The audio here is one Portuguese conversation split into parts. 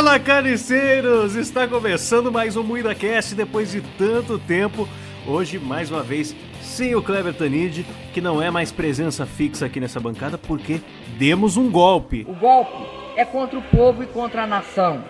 Fala, carniceiros! Está começando mais um MuidaCast depois de tanto tempo. Hoje, mais uma vez, sem o Kleber Tanid, que não é mais presença fixa aqui nessa bancada, porque demos um golpe. O golpe é contra o povo e contra a nação.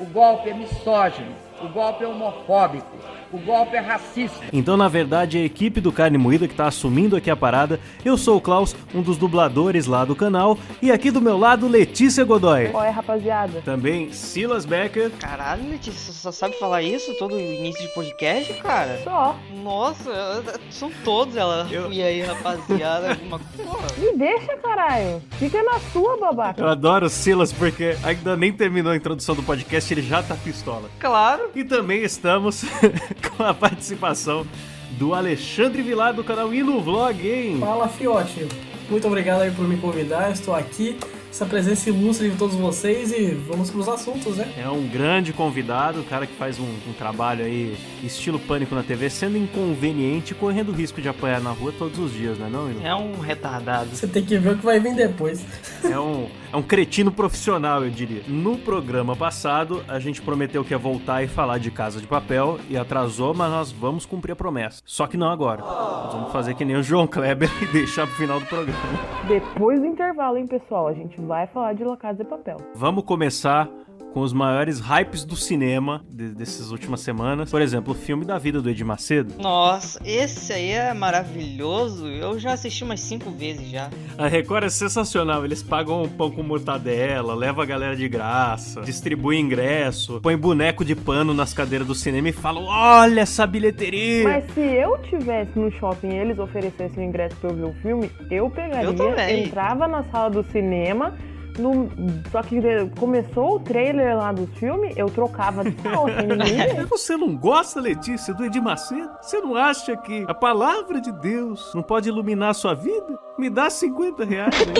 O golpe é misógino. O golpe é homofóbico. O golpe é racista. Então, na verdade, é a equipe do Carne Moída que tá assumindo aqui a parada. Eu sou o Klaus, um dos dubladores lá do canal. E aqui do meu lado, Letícia Godoy. Qual é, rapaziada? Também Silas Becker. Caralho, Letícia, você só sabe falar isso todo início de podcast, cara? Só. Nossa, são todos ela. Eu- E aí, rapaziada, alguma porra. Me deixa, caralho. Fica na sua, babaca. Eu adoro o Silas porque ainda nem terminou a introdução do podcast, ele já tá pistola. Claro. E também estamos com a participação do Alexandre Vilar do canal Ino Vlog, hein? Fala, Fiote. Muito obrigado aí por me convidar. Estou aqui, essa presença ilustre de todos vocês e vamos pros assuntos, né? É um grande convidado, um cara que faz um, um trabalho aí estilo pânico na TV, sendo inconveniente e correndo risco de apanhar na rua todos os dias, né não, Ino? É um retardado. Você tem que ver o que vai vir depois. É um, é um cretino profissional, eu diria. No programa passado, a gente prometeu que ia voltar e falar de Casa de Papel e atrasou, mas nós vamos cumprir a promessa. Só que não agora. Nós vamos fazer que nem o João Kleber e deixar pro final do programa. Depois do intervalo, hein, pessoal? A gente vai falar de La Casa de Papel. Vamos começar com os maiores hypes do cinema de- dessas últimas semanas. Por exemplo, o filme da vida do Edir Macedo. Nossa, esse aí é maravilhoso. Eu já assisti umas cinco vezes já. A Record é sensacional. Eles pagam um pão com mortadela, leva a galera de graça, distribui ingresso, põe boneco de pano nas cadeiras do cinema e falam: Olha essa bilheteria! Mas se eu tivesse no shopping e eles oferecessem o ingresso pra eu ver o filme, eu pegaria, Eu também. entrava na sala do cinema. No- Só que começou o trailer lá do filme, eu trocava de ninguém ver. Você não gosta, Letícia, do Edir Macedo? Você não acha que a palavra de Deus não pode iluminar a sua vida? Me dá 50 reais, né?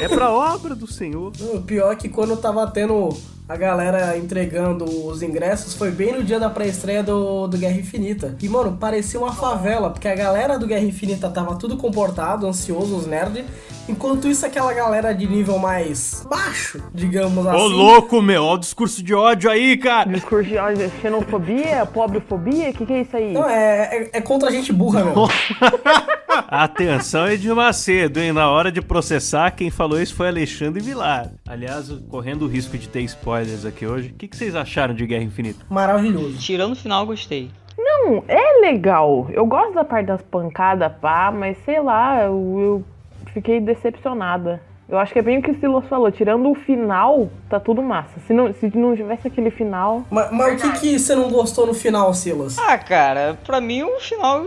É pra obra do Senhor. O pior é que quando tava tendo a galera entregando os ingressos, foi bem no dia da pré-estreia do, do Guerra Infinita. E, mano, parecia uma favela, porque a galera do Guerra Infinita tava tudo comportado, ansioso, os nerds. Enquanto isso, aquela galera de nível mais baixo, digamos Ô, assim. louco, meu, olha o discurso de ódio aí, cara. Discurso de olha, xenofobia, pobrefobia, o que, que é isso aí? Não, é, é, é contra a gente burra, meu. Atenção, Edir Macedo, hein? Na hora de processar, quem falou isso foi Alexandre Vilar. Aliás, correndo o risco de ter spoilers aqui hoje, o que, que vocês acharam de Guerra Infinita? Maravilhoso. Tirando o final, gostei. Não, é legal. Eu gosto da parte das pancadas, pá, mas sei lá, eu, eu fiquei decepcionada. Eu acho que é bem o que o Silas falou, tirando o final, tá tudo massa. Se não, se não tivesse aquele final. Mas, mas o que, que você não gostou no final, Silas? Ah, cara, pra mim o final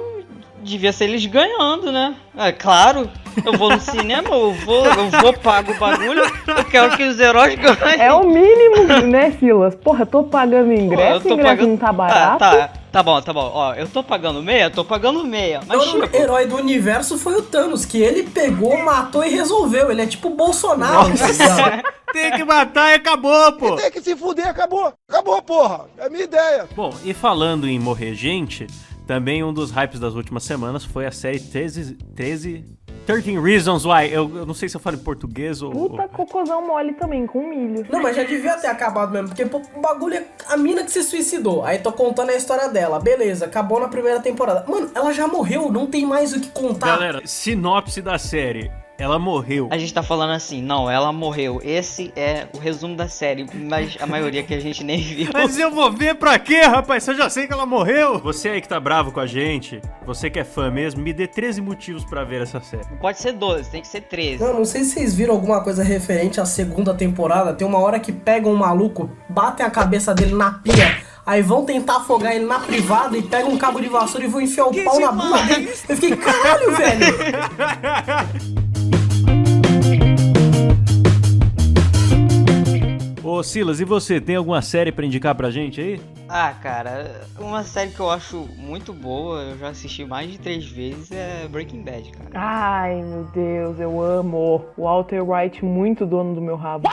devia ser eles ganhando, né? É claro, eu vou no cinema, eu vou, eu vou, pago o bagulho, eu quero que os heróis ganhem. É o mínimo, né, Silas? Porra, eu tô pagando Pô, ingresso, o ingresso não tá barato. Ah, tá, tá bom, tá bom. Ó, eu tô pagando meia, tô pagando meia. Mas, o tipo, herói do universo foi o Thanos, que ele pegou, matou e resolveu. Ele é tipo o Bolsonaro. tá ligado? Tem que matar e acabou, pô! Tem que se fuder, acabou. Acabou, porra. É a minha ideia. Bom, e falando em morrer gente, também um dos hypes das últimas semanas foi a série 13... 13 13 Reasons Why. Eu, eu não sei se eu falo em português ou... Puta cocôzão mole também, com milho. Não, mas já devia ter acabado mesmo, porque pô, o bagulho é a mina que se suicidou. Aí tô contando a história dela. Beleza, acabou na primeira temporada. Mano, ela já morreu, não tem mais o que contar. Galera, sinopse da série. Ela morreu. a gente tá falando assim, não, ela morreu. Esse é o resumo da série, mas a maioria que a gente nem viu. Mas eu vou ver pra quê, rapaz? Eu já sei que ela morreu. Você aí que tá bravo com a gente, você que é fã mesmo, me dê 13 motivos pra ver essa série. Não pode ser 12, tem que ser 13. Não, não sei se vocês viram alguma coisa referente à segunda temporada. Tem uma hora que pegam um maluco, batem a cabeça dele na pia, aí vão tentar afogar ele na privada e pegam um cabo de vassoura e vão enfiar o pau na bunda dele. Eu fiquei, caralho, velho! Ô Silas, e você, tem alguma série pra indicar pra gente aí? Ah, cara, uma série que eu acho muito boa, eu já assisti mais de três vezes, é Breaking Bad, cara. Ai, meu Deus, eu amo. O Walter White, muito dono do meu rabo.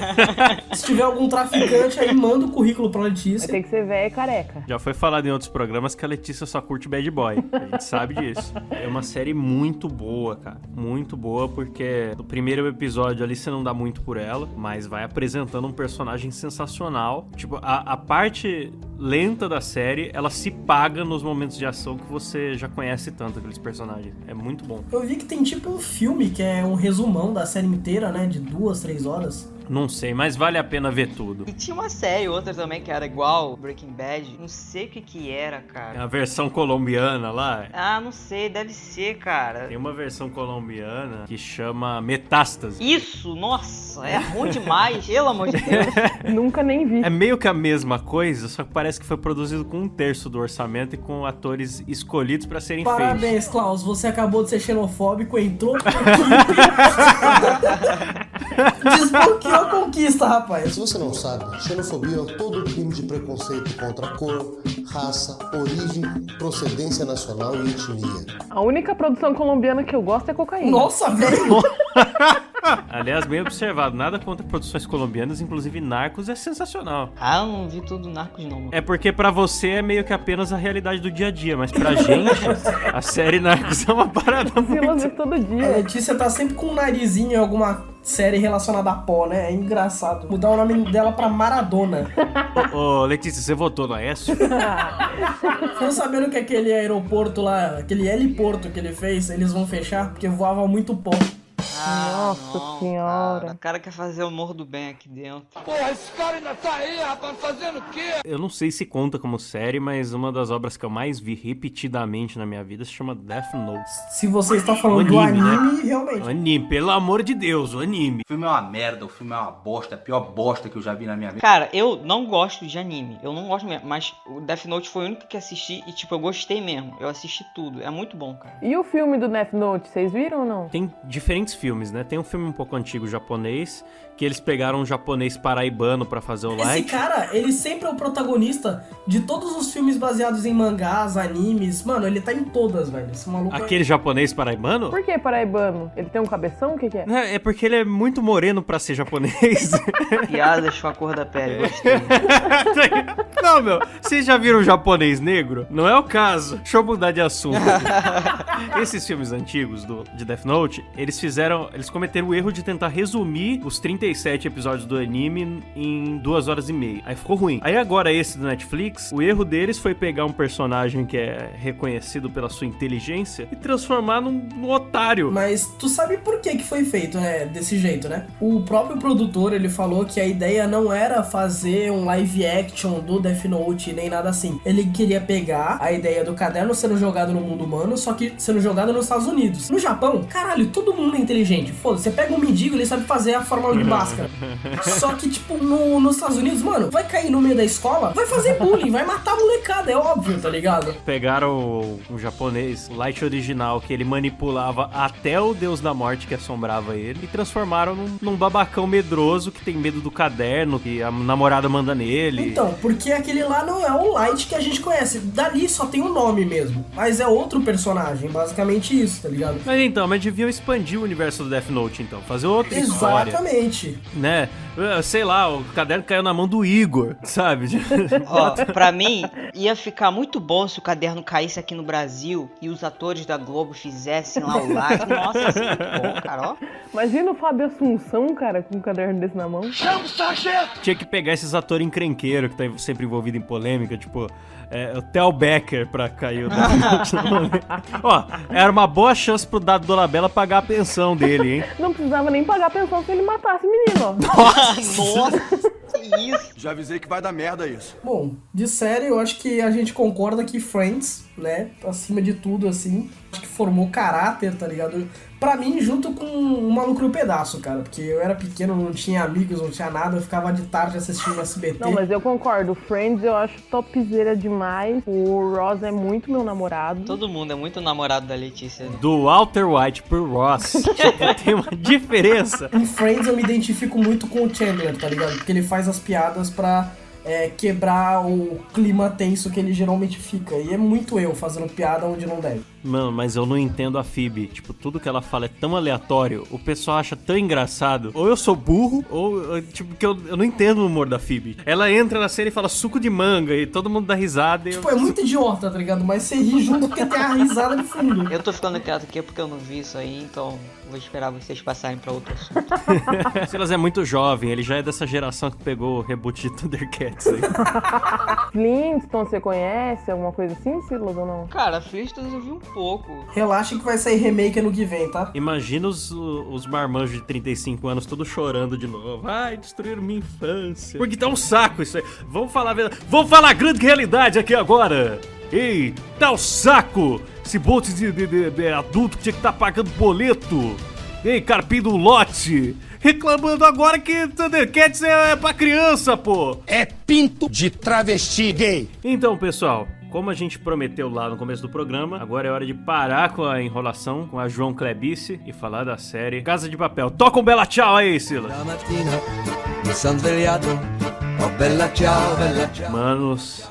Se tiver algum traficante aí, manda o currículo pra Letícia. ter que ser velha e careca. Já foi falado em outros programas que a Letícia só curte Bad Boy. A gente sabe disso. É uma série muito boa, cara. Muito boa, porque no primeiro episódio ali você não dá muito por ela, mas vai apresentando um personagem sensacional. Tipo, a, a parte it. Lenta da série, ela se paga nos momentos de ação que você já conhece tanto aqueles personagens. É muito bom. Eu vi que tem tipo um filme que é um resumão da série inteira, né? De duas, três horas. Não sei, mas vale a pena ver tudo. E tinha uma série, outra também, que era igual Breaking Bad, não sei o que que era, É cara. a versão colombiana lá. Ah, não sei, deve ser, cara. Tem uma versão colombiana que chama Metástase. Isso, nossa, é ruim demais, pelo amor de Deus. Nunca nem vi. É meio que a mesma coisa, só que parece que foi produzido com um terço do orçamento e com atores escolhidos pra serem feios. Parabéns, Klaus. Você acabou de ser xenofóbico, entrou com Desbloqueou a conquista, rapaz. Se você não sabe, xenofobia é todo crime de preconceito contra a cor, raça, origem, procedência nacional e etnia. A única produção colombiana que eu gosto é cocaína. Nossa, velho. Aliás, bem observado, nada contra produções colombianas, inclusive Narcos é sensacional. Ah, eu não vi tudo Narcos não, mano. É porque pra você é meio que apenas a realidade do dia a dia, mas pra gente, a série Narcos é uma parada Silas muito... vê todo A dia. Letícia tá sempre com um narizinho em alguma série relacionada a pó, né? É engraçado. Mudar o nome dela pra Maradona. Ô, ô, Letícia, você votou no Aécio? Ficou sabendo que aquele aeroporto lá, aquele heliporto que ele fez, eles vão fechar porque voava muito pó. Ah, Nossa não, senhora. Cara. O cara quer fazer o morro do bem aqui dentro. Porra, esse cara ainda tá aí, rapaz, fazendo o quê? Eu não sei se conta como série, mas uma das obras que eu mais vi repetidamente na minha vida se chama Death Note. Se você está falando O do anime, né? anime, realmente. anime, pelo amor de Deus, o anime. O filme é uma merda, o filme é uma bosta, a pior bosta que eu já vi na minha vida. Cara, eu não gosto de anime. Eu não gosto mesmo. Mas o Death Note foi o único que assisti e, tipo, eu gostei mesmo. Eu assisti tudo. É muito bom, cara. E o filme do Death Note, vocês viram ou não? Tem diferentes filmes, né? Tem um filme um pouco antigo japonês, que eles pegaram um japonês paraibano pra fazer o Esse like. cara, ele sempre é o protagonista de todos os filmes baseados em mangás, animes. Mano, ele tá em todas, velho. Esse maluco é- Aquele japonês paraibano? Por que paraibano? Ele tem um cabeção? O que, que é? É é porque ele é muito moreno pra ser japonês. Piadas com a cor da pele. Gostei. Não, meu, vocês já viram um japonês negro? Não é o caso. Deixa eu mudar de assunto. Esses filmes antigos do, de Death Note, eles fizeram. Eles cometeram o erro de tentar resumir os 37 episódios do anime em duas horas e meia. Aí ficou ruim. Aí agora, esse do Netflix, o erro deles foi pegar um personagem que é reconhecido pela sua inteligência e transformar num, num otário. Mas tu sabe por que que foi feito, né, desse jeito, né? O próprio produtor, ele falou que a ideia não era fazer um live action do Death Note, nem nada assim. Ele queria pegar a ideia do caderno sendo jogado no mundo humano, só que sendo jogado nos Estados Unidos. No Japão, caralho, todo mundo é inteligente. Foda-se, você pega um mendigo, ele sabe fazer a fórmula de Bhaskara. só que, tipo, no- nos Estados Unidos, mano, vai cair no meio da escola, vai fazer bullying, vai matar a molecada, é óbvio, tá ligado? Pegaram um japonês, Light original, que ele manipulava até o Deus da Morte que assombrava ele, e transformaram num, num babacão medroso que tem medo do caderno, que a namorada manda nele. Então, porque aquele lá não é o Light que a gente conhece. Dali só tem o nome mesmo. Mas é outro personagem, basicamente isso, tá ligado? Mas então, mas deviam expandir o universo do Death Note, então. Fazer outra história, Exatamente. né? Eh, Sei lá, o caderno caiu na mão do Igor, sabe? Ó, pra mim, ia ficar muito bom se o caderno caísse aqui no Brasil e os atores da Globo fizessem lá o live. Nossa, muito bom, cara, ó. Imagina o Fábio Assunção, cara, com um caderno desse na mão. Tinha que pegar esses atores encrenqueiros que tá sempre envolvido em polêmica, tipo, é, o Theo Becker pra cair o. Ó, era uma boa chance pro Dado Dolabella pagar a pensão dele, hein? Não precisava nem pagar a pensão se ele matasse o menino, ó. Nossa, que isso. Já avisei que vai dar merda isso. Bom, de série, eu acho que a gente concorda que Friends, né, acima de tudo, assim, acho que formou caráter, tá ligado? Pra mim, junto com o Maluco no Pedaço, cara, porque eu era pequeno, não tinha amigos, não tinha nada, eu ficava de tarde assistindo SBT. Não, mas eu concordo. Friends eu acho topzera demais. O Ross é muito meu namorado. Todo mundo é muito namorado da Letícia. né? Do Walter White pro Ross. Tipo, tem uma diferença. Em Friends eu me identifico muito com o Chandler, tá ligado? Porque ele faz as piadas pra é, quebrar o clima tenso que ele geralmente fica. E é muito eu fazendo piada onde não deve. Mano, mas eu não entendo a Phoebe. Tipo, tudo que ela fala é tão aleatório, o pessoal acha tão engraçado. Ou eu sou burro, ou, eu, tipo, que eu, eu não entendo o humor da Phoebe. Ela entra na série e fala suco de manga e todo mundo dá risada. E Tipo, eu... é muito idiota, tá ligado? Mas você ri junto porque tem a risada de fundo. Eu tô ficando quieto aqui porque eu não vi isso aí, então vou esperar vocês passarem pra outro assunto. Silas é muito jovem, ele já é dessa geração que pegou o reboot de Thundercats aí. Flintstone, você conhece? Alguma coisa assim, Silas, ou não? Cara, Flintstones eu vi um pouco. Relaxa que vai sair remake ano que vem, tá? Imagina os, os marmanjos de 35 anos todos chorando de novo. Ai, destruíram minha infância. Porque tá um saco isso aí. Vamos falar a verdade. Vamos falar a grande realidade aqui agora. Ei, tá um saco. Esse monte de, de- de- de adulto que tinha que estar pagando boleto. Ei, carpim do lote. Reclamando agora que Thundercats é pra criança, pô. É pinto de travesti gay. Então, pessoal, como a gente prometeu lá no começo do programa, agora é hora de parar com a enrolação com a João Klebice e falar da série Casa de Papel. Toca um bela tchau aí, Silas. oh. Manos,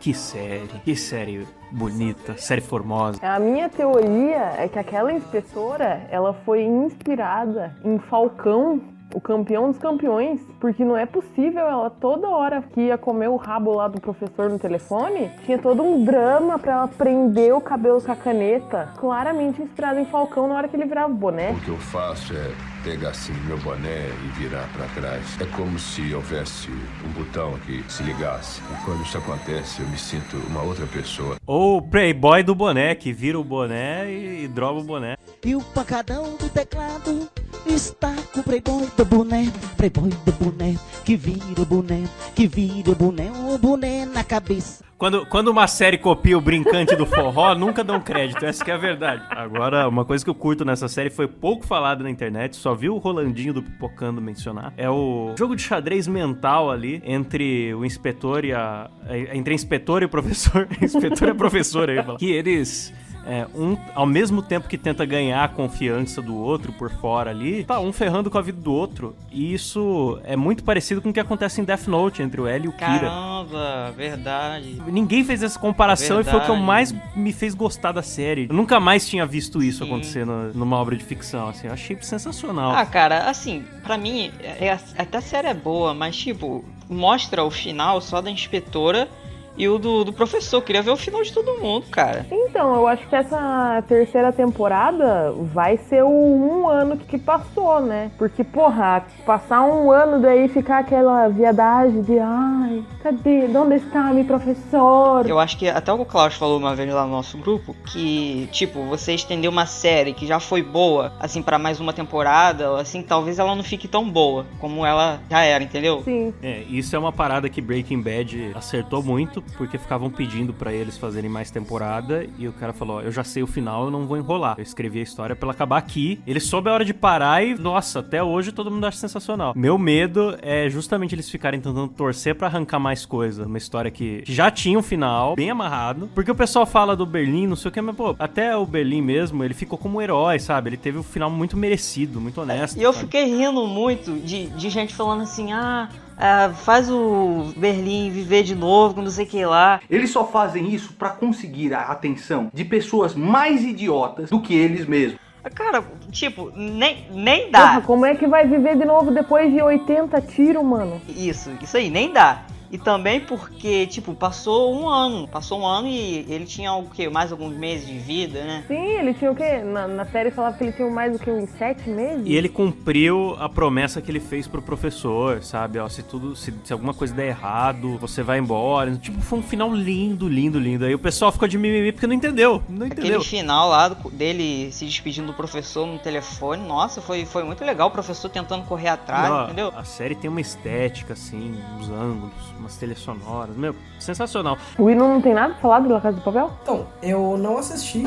que série, que série bonita, série formosa. A minha teoria é que aquela inspetora, ela foi inspirada em Falcão, o campeão dos campeões, porque não é possível ela toda hora que ia comer o rabo lá do professor no telefone, tinha todo um drama pra ela prender o cabelo com a caneta, claramente inspirada em Falcão na hora que ele virava o boné. O que eu faço é pegar assim meu boné e virar pra trás. É como se houvesse um botão que se ligasse. E quando isso acontece, eu me sinto uma outra pessoa. Ou o Playboy do boné, que vira o boné e, e droga o boné. E o pancadão do teclado está com o playboy do boné, playboy do boné, que vira o boné, que vira o boné, o boné na cabeça. Quando, quando uma série copia o brincante do forró, nunca dão crédito, essa que é a verdade. Agora, uma coisa que eu curto nessa série foi pouco falado na internet, só vi o Rolandinho do Pipocando mencionar. É o jogo de xadrez mental ali entre o inspetor e a. Entre a inspetora e o professor. inspetor e a professora aí. Que eles. É, um, ao mesmo tempo que tenta ganhar a confiança do outro por fora ali, tá um ferrando com a vida do outro. E isso é muito parecido com o que acontece em Death Note entre o L e o Kira. Caramba, verdade. Ninguém fez essa comparação e foi o que eu Verdade. mais me fez gostar da série. Eu nunca mais tinha visto isso Sim. acontecer no- numa obra de ficção, assim. Eu achei sensacional. Ah, cara, assim, pra mim, é, é- até a série é boa, mas tipo, mostra o final só da inspetora e o do, do professor. Queria ver o final de todo mundo, cara. Então, eu acho que essa terceira temporada vai ser o um ano que passou, né? Porque, porra, passar um ano daí ficar aquela viadagem de ai, cadê? Onde está meu professor? Eu acho que até o Klaus falou uma vez lá no nosso grupo que, tipo, você estender uma série que já foi boa, assim, pra mais uma temporada, assim, talvez ela não fique tão boa como ela já era, entendeu? Sim. É, isso é uma parada que Breaking Bad acertou muito, porque ficavam pedindo pra eles fazerem mais temporada e o cara falou: ó, Eu já sei o final, eu não vou enrolar. Eu escrevi a história pra ela acabar aqui. Ele soube a hora de parar e, nossa, até hoje todo mundo acha sensacional. Meu medo é justamente eles ficarem tentando torcer pra arrancar mais coisa. Uma história que já tinha um final, bem amarrado. Porque o pessoal fala do Berlim, não sei o que, mas, pô, até o Berlim mesmo, ele ficou como um herói, sabe? Ele teve um final muito merecido, muito honesto. E eu sabe? fiquei rindo muito de, de gente falando assim, ah, ah, faz o Berlim viver de novo, não sei o que lá. Eles só fazem isso pra conseguir a atenção de pessoas mais idiotas do que eles mesmos. Cara, tipo, nem, nem Porra, dá. como é que vai viver de novo depois de 80 tiros, mano? Isso, isso aí, nem dá. E também porque, tipo, passou um ano. Passou um ano e ele tinha o quê? Mais alguns meses de vida, né? Sim, ele tinha o quê? Na, na série falava que ele tinha mais do que uns sete meses? E ele cumpriu a promessa que ele fez pro professor, sabe? Ó, se tudo, se, se alguma coisa der errado, você vai embora. Tipo, foi um final lindo, lindo, lindo. Aí o pessoal ficou de mimimi porque não entendeu. Não entendeu. Aquele final lá do- dele se despedindo do professor no telefone, nossa, foi, foi muito legal. O professor tentando correr atrás, Ó, entendeu? A série tem uma estética, assim, uns ângulos, umas trilhas sonoras. Meu, sensacional. O Will não tem nada pra falar do La Casa de Papel? Então, eu não assisti.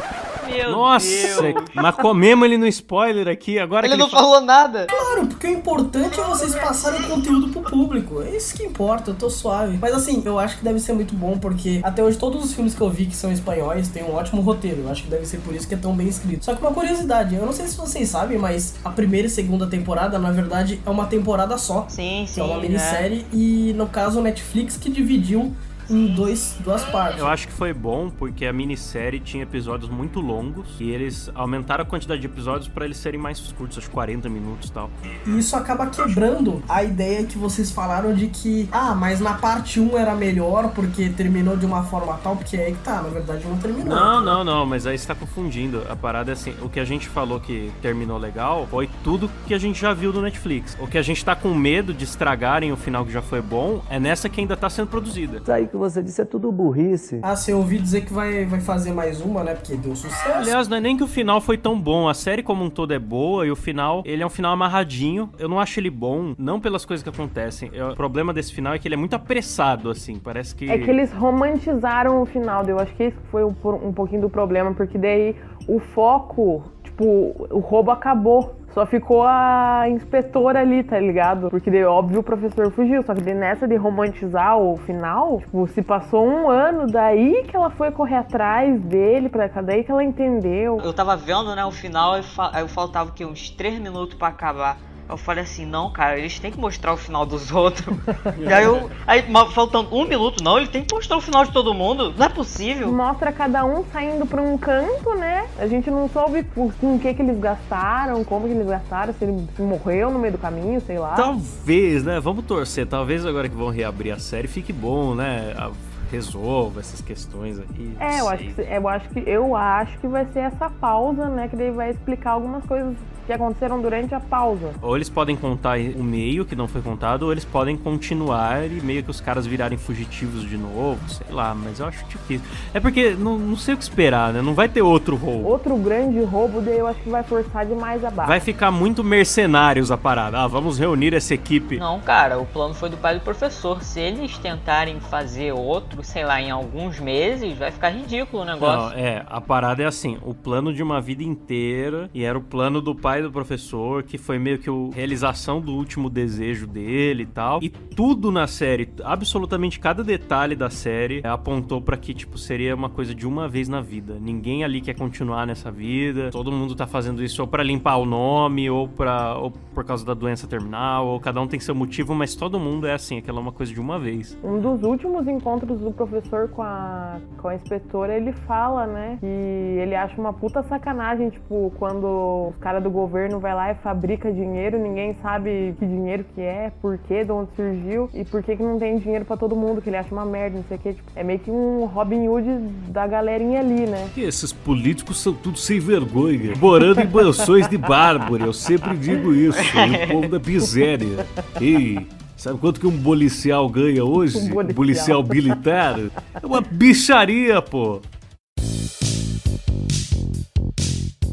Meu Nossa, Deus. mas comemos ele no spoiler aqui. Agora Ele que não fala- falou nada. Claro, porque o importante é vocês passarem o conteúdo pro público. É isso que importa, eu tô suave. Mas assim, eu acho que deve ser muito bom, porque até hoje todos os filmes que eu vi que são espanhóis têm um ótimo roteiro. Eu acho que deve ser por isso que é tão bem escrito. Só que uma curiosidade, eu não sei se vocês sabem, mas a primeira e segunda temporada, na verdade, é uma temporada só. Sim, Que sim. é uma né? minissérie e no caso o Netflix que dividiu em dois, duas partes. Eu acho que foi bom porque a minissérie tinha episódios muito longos e eles aumentaram a quantidade de episódios para eles serem mais curtos, acho 40 minutos e tal. E isso acaba quebrando a ideia que vocês falaram de que, ah, mas na parte 1 era melhor porque terminou de uma forma tal, porque é aí que tá, na verdade não terminou. Não, não, não, mas aí você tá confundindo. A parada é assim, o que a gente falou que terminou legal foi tudo que a gente já viu do Netflix. O que a gente tá com medo de estragarem o final que já foi bom é nessa que ainda tá sendo produzida. Isso aí que você disse é tudo burrice. Ah, você ouvi dizer que vai, vai fazer mais uma, né? Porque deu sucesso. Aliás, não é nem que o final foi tão bom. A série como um todo é boa e o final, ele é um final amarradinho. Eu não acho ele bom, não pelas coisas que acontecem. Eu- o problema desse final é que ele é muito apressado, assim. Parece que. É que eles romantizaram o final, eu acho que esse foi um, um pouquinho do problema, porque daí o foco, tipo, o roubo acabou. Só ficou a inspetora ali, tá ligado? Porque daí, óbvio, o professor fugiu. Só que nessa de romantizar o final, tipo, se passou um ano, daí que ela foi correr atrás dele, pra daí que ela entendeu. Eu tava vendo, né, o final aí faltava o quê? Uns 3 minutos pra acabar. Eu falei assim, não, cara, eles têm que mostrar o final dos outros. e aí eu. Aí, faltando um minuto, não, ele tem que mostrar o final de todo mundo. Não é possível. Mostra cada um saindo pra um canto, né? A gente não soube por- com o que que eles gastaram, como que eles gastaram, se ele se morreu no meio do caminho, sei lá. Talvez, né? Vamos torcer. Talvez agora que vão reabrir a série fique bom, né? A- Resolva essas questões aí. É, eu acho, que, eu, acho que, eu acho que vai ser essa pausa, né? Que daí vai explicar algumas coisas que aconteceram durante a pausa. Ou eles podem contar o meio que não foi contado, ou eles podem continuar e meio que os caras virarem fugitivos de novo, sei lá, mas eu acho difícil. É porque não, não sei o que esperar, né? Não vai ter outro roubo. Outro grande roubo, daí eu acho que vai forçar demais a barra. Vai ficar muito mercenários a parada. Ah, vamos reunir essa equipe. Não, cara, o plano foi do pai do professor. Se eles tentarem fazer outro, sei lá, em alguns meses, vai ficar ridículo o Não, negócio. é, a parada é assim, o plano de uma vida inteira, e era o plano do pai do professor, que foi meio que a realização do último desejo dele e tal. E tudo na série, absolutamente cada detalhe da série, apontou pra que, tipo, seria uma coisa de uma vez na vida. Ninguém ali quer continuar nessa vida, todo mundo tá fazendo isso ou pra limpar o nome, ou, pra, ou por causa da doença terminal, ou cada um tem seu motivo, mas todo mundo é assim, aquela é uma coisa de uma vez. Um dos últimos encontros do professor com a, com a inspetora, ele fala, né, que ele acha uma puta sacanagem, tipo, quando os caras do governo vai lá e fabrica dinheiro, ninguém sabe que dinheiro que é, por quê, de onde surgiu e por que que não tem dinheiro pra todo mundo, que ele acha uma merda, não sei o quê. Tipo, é meio que um Robin Hood da galerinha ali, né? Que esses políticos são tudo sem vergonha, morando em mansões de mármore. Eu sempre digo isso. E o povo da miséria. Ei, sabe quanto que um policial ganha hoje? Um policial. policial militar? É uma bicharia, pô.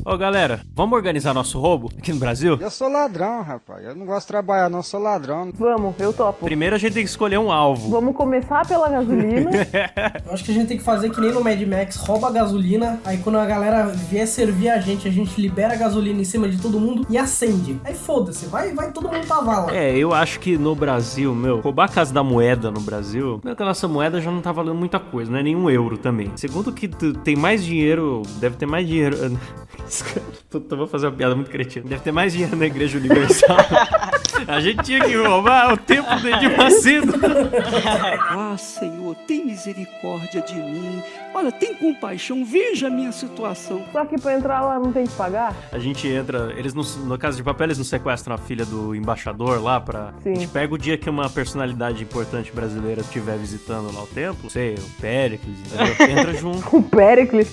Ô galera, vamos organizar nosso roubo aqui no Brasil? Eu sou ladrão, rapaz. Eu não gosto de trabalhar, não. Eu sou ladrão. Vamos, eu topo. Primeiro a gente tem que escolher um alvo. Vamos começar pela gasolina. Eu acho que a gente tem que fazer que nem no Mad Max, rouba a gasolina, aí quando a galera vier servir a gente, a gente libera a gasolina em cima de todo mundo e acende. Aí foda-se, vai, vai todo mundo pra vala. É, eu acho que no Brasil, meu, roubar a casa da moeda no Brasil, meu, que a nossa moeda já não tá valendo muita coisa, não é nenhum euro também. Segundo que tu tem mais dinheiro, deve ter mais dinheiro. Puta, vou fazer uma piada muito cretina. Deve ter mais dinheiro na Igreja Universal. a gente tinha que roubar o tempo de Edir Macedo. Ah, Senhor, tem misericórdia de mim. Olha, tem compaixão, veja a minha situação. Só que pra entrar lá não tem que pagar? A gente entra, eles não, no caso de papel, eles não sequestram a filha do embaixador lá pra. Sim. A gente pega o dia que uma personalidade importante brasileira estiver visitando lá o templo, sei, o Péricles, entendeu? entra junto. O Pericles.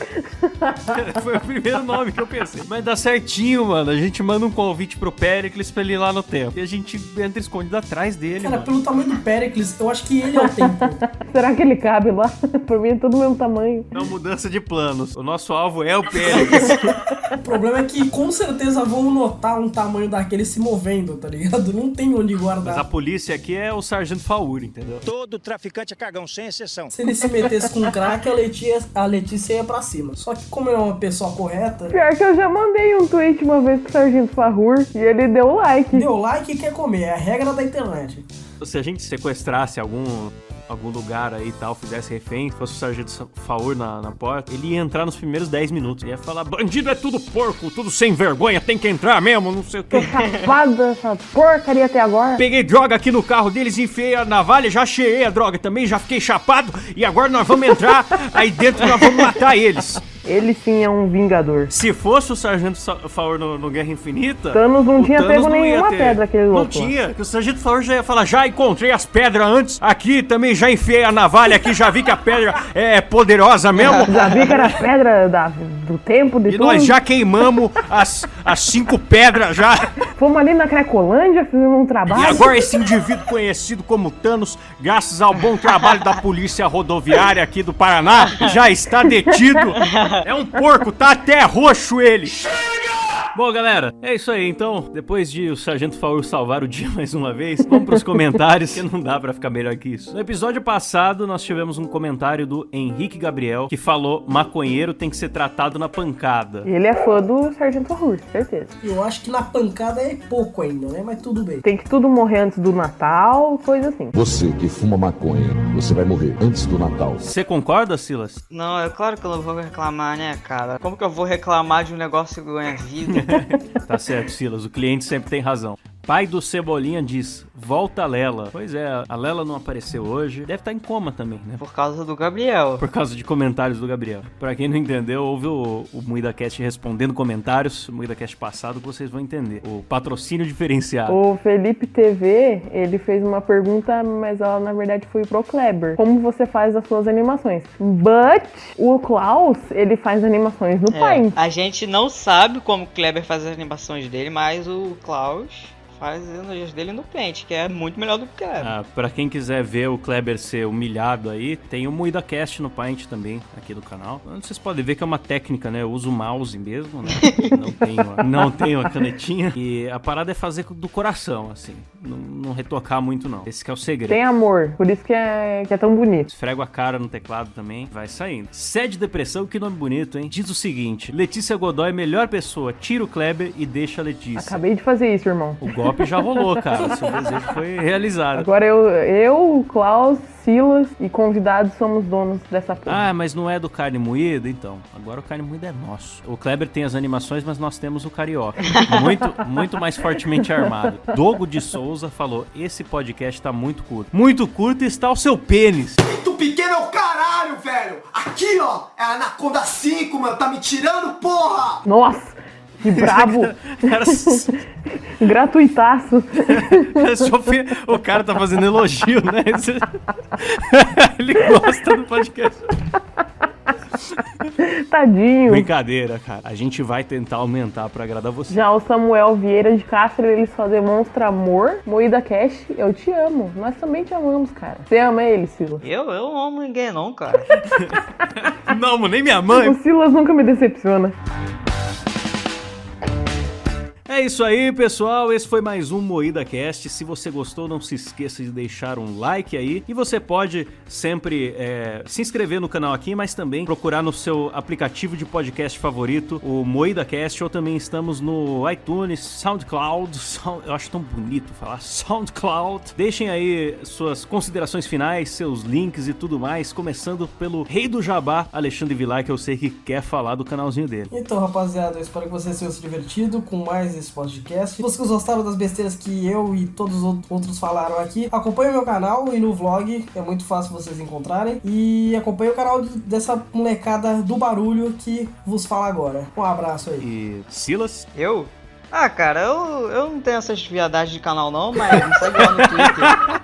Foi o primeiro nome que eu pensei. Mas dá certinho, mano. A gente manda um convite pro Pericles pra ele ir lá no templo. E a gente entra escondido atrás dele, Cara, mano. pelo tamanho do Pericles, eu acho que ele é o templo. Será que ele cabe lá? Por mim é todo o mesmo tamanho. É uma mudança de planos. O nosso alvo é o Péricles. O problema é que com certeza vão notar um tamanho daquele se movendo, tá ligado? Não tem onde Mas a guardar. polícia aqui é o Sargento Fauri, entendeu? Todo traficante é cagão, sem exceção. Se ele se metesse com crack, a Letícia, a Letícia ia pra cima. Só que como é uma pessoa correta, Pior que eu já mandei um tweet uma vez pro Sargento Farrur e ele deu like. deu like e quer comer. É a regra da internet. Se a gente sequestrasse algum algum lugar aí e tal, fizesse refém, fosse o Sargento Faur na, na porta, ele ia entrar nos primeiros 10 minutos. Ele ia falar: bandido é tudo porco, tudo sem vergonha, tem que entrar mesmo, não sei o que. chapada essa porcaria até agora. Peguei droga aqui no carro deles, enfiei a navalha, já cheei a droga também, já fiquei chapado e agora nós vamos entrar aí dentro nós vamos matar eles. Ele sim é um vingador. Se fosse o Sargento Sa- Faur no, no Guerra Infinita. Thanos não tinha Thanos pego não nenhuma pedra, aquele Não louco lá. tinha. O Sargento Faur já ia falar: já encontrei as pedras antes. Aqui também já enfiei a navalha aqui, já vi que a pedra é poderosa mesmo. Já vi que era pedra da- do tempo de E tudo. nós já queimamos as, as cinco pedras já. Fomos ali na Cracolândia, fizemos um trabalho. E agora esse indivíduo conhecido como Thanos, graças ao bom trabalho da polícia rodoviária aqui do Paraná, já está detido. É um porco, tá até roxo ele. Bom, galera, é isso aí. Então, depois de o Sargento Faur salvar o dia mais uma vez, vamos pros comentários, que não dá pra ficar melhor que isso. No episódio passado, nós tivemos um comentário do Henrique Gabriel, que falou: maconheiro tem que ser tratado na pancada. Ele é fã do Sargento Horror, certeza. Eu acho que na pancada é pouco ainda, né? Mas tudo bem. Tem que tudo morrer antes do Natal, coisa assim. Você que fuma maconha, você vai morrer antes do Natal. Você concorda, Silas? Não, é claro que eu não vou reclamar, né, cara? Como que eu vou reclamar de um negócio que ganha vida? Tá certo, Silas. O cliente sempre tem razão. Pai do Cebolinha diz: volta a Lela. Pois é, a Lela não apareceu hoje. Deve estar em coma também, né? Por causa do Gabriel. Por causa de comentários do Gabriel. Pra quem não entendeu, houve o, o MuidaCast respondendo comentários, o MuidaCast passado, que vocês vão entender. O patrocínio diferenciado. O Felipe TV, ele fez uma pergunta, mas ela na verdade foi pro Kleber. Como você faz as suas animações? But o Klaus, ele faz animações no É, Paint. a gente não sabe como o Kleber faz as animações dele, mas o Klaus faz as energias dele no Paint, que é muito melhor do que o Kleber. Ah, pra quem quiser ver o Kleber ser humilhado aí, tem o MuidaCast no Paint também, aqui do canal. Vocês podem ver que é uma técnica, né? Eu uso o mouse mesmo, né? Não tenho, a- não tenho a canetinha. E a parada é fazer do coração, assim. Não, não retocar muito, não. Esse que é o segredo. Tem amor, por isso que é, que é tão bonito. Esfrego a cara no teclado também, vai saindo. Sede Depressão, que nome bonito, hein? Diz o seguinte: Letícia Godoy, melhor pessoa, tira o Kleber e deixa a Letícia. Acabei de fazer isso, irmão. O golpe já rolou, cara. Seu desejo foi realizado. Agora eu, eu, o Klaus, Silas e convidados somos donos dessa porra. Ah, mas não é do carne moída? Então, agora o carne moída é nosso. O Kleber tem as animações, mas nós temos o carioca. Muito, muito mais fortemente armado. Dogo de Souza falou: esse podcast tá muito curto. Muito curto está o seu pênis. Tu pequeno é o caralho, velho! Aqui, ó, é a Anaconda 5, mano, tá me tirando, porra! Nossa, que brabo! Cara, Gratuitaço. o cara tá fazendo elogio, né? Ele gosta do podcast. Tadinho. Brincadeira, cara. A gente vai tentar aumentar pra agradar você. Já o Samuel Vieira de Castro, ele só demonstra amor. Moída Cash, eu te amo. Nós também te amamos, cara. Você ama ele, Silas? Eu, eu não amo ninguém não, cara. Não, amo nem minha mãe. O Silas nunca me decepciona. É isso aí, pessoal. Esse foi mais um Moída Cast. Se você gostou, não se esqueça de deixar um like aí. E você pode sempre é, se inscrever no canal aqui, mas também procurar no seu aplicativo de podcast favorito, o Moída Cast, ou também estamos no iTunes, SoundCloud. Sound- eu acho tão bonito falar SoundCloud. Deixem aí suas considerações finais, seus links e tudo mais, começando pelo rei do jabá, Alexandre Vilar, que eu sei que quer falar do canalzinho dele. Então, rapaziada, eu espero que vocês tenham se divertido com mais esse podcast. Se vocês gostaram das besteiras que eu e todos os outros falaram aqui, acompanhe o meu canal e no vlog, é muito fácil vocês encontrarem. E acompanhe o canal de- dessa molecada do barulho que vos fala agora. Um abraço aí. E Silas? Eu? Ah, cara, eu, eu não tenho essas viadagens de canal não, mas me segue lá no Twitter.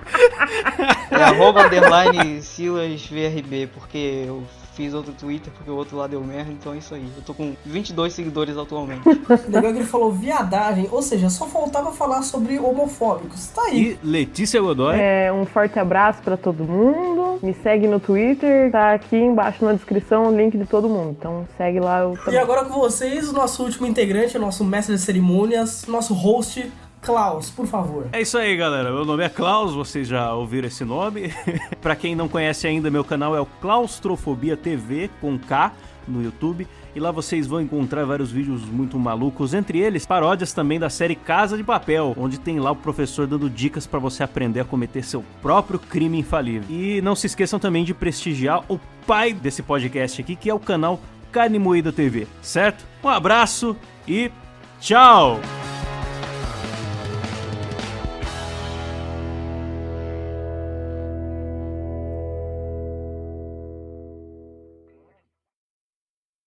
É arroba underline Silas VRB, porque eu fiz outro Twitter, porque o outro lá deu merda, então é isso aí. Eu tô com 22 seguidores atualmente. Legal que ele falou viadagem, ou seja, só faltava falar sobre homofóbicos. Tá aí. E Letícia Godoy. É, um forte abraço pra todo mundo. Me segue no Twitter, tá aqui embaixo na descrição o link de todo mundo. Então segue lá. Eu E agora com vocês, o nosso último integrante, o nosso mestre de cerimônias, nosso host, Klaus, por favor. É isso aí, galera. Meu nome é Klaus, vocês já ouviram esse nome. pra quem não conhece ainda, meu canal é o Claustrofobia TV com K no YouTube. E lá vocês vão encontrar vários vídeos muito malucos, entre eles paródias também da série Casa de Papel, onde tem lá o professor dando dicas para você aprender a cometer seu próprio crime infalível. E não se esqueçam também de prestigiar o pai desse podcast aqui, que é o canal Carne Moída TV, certo? Um abraço e tchau!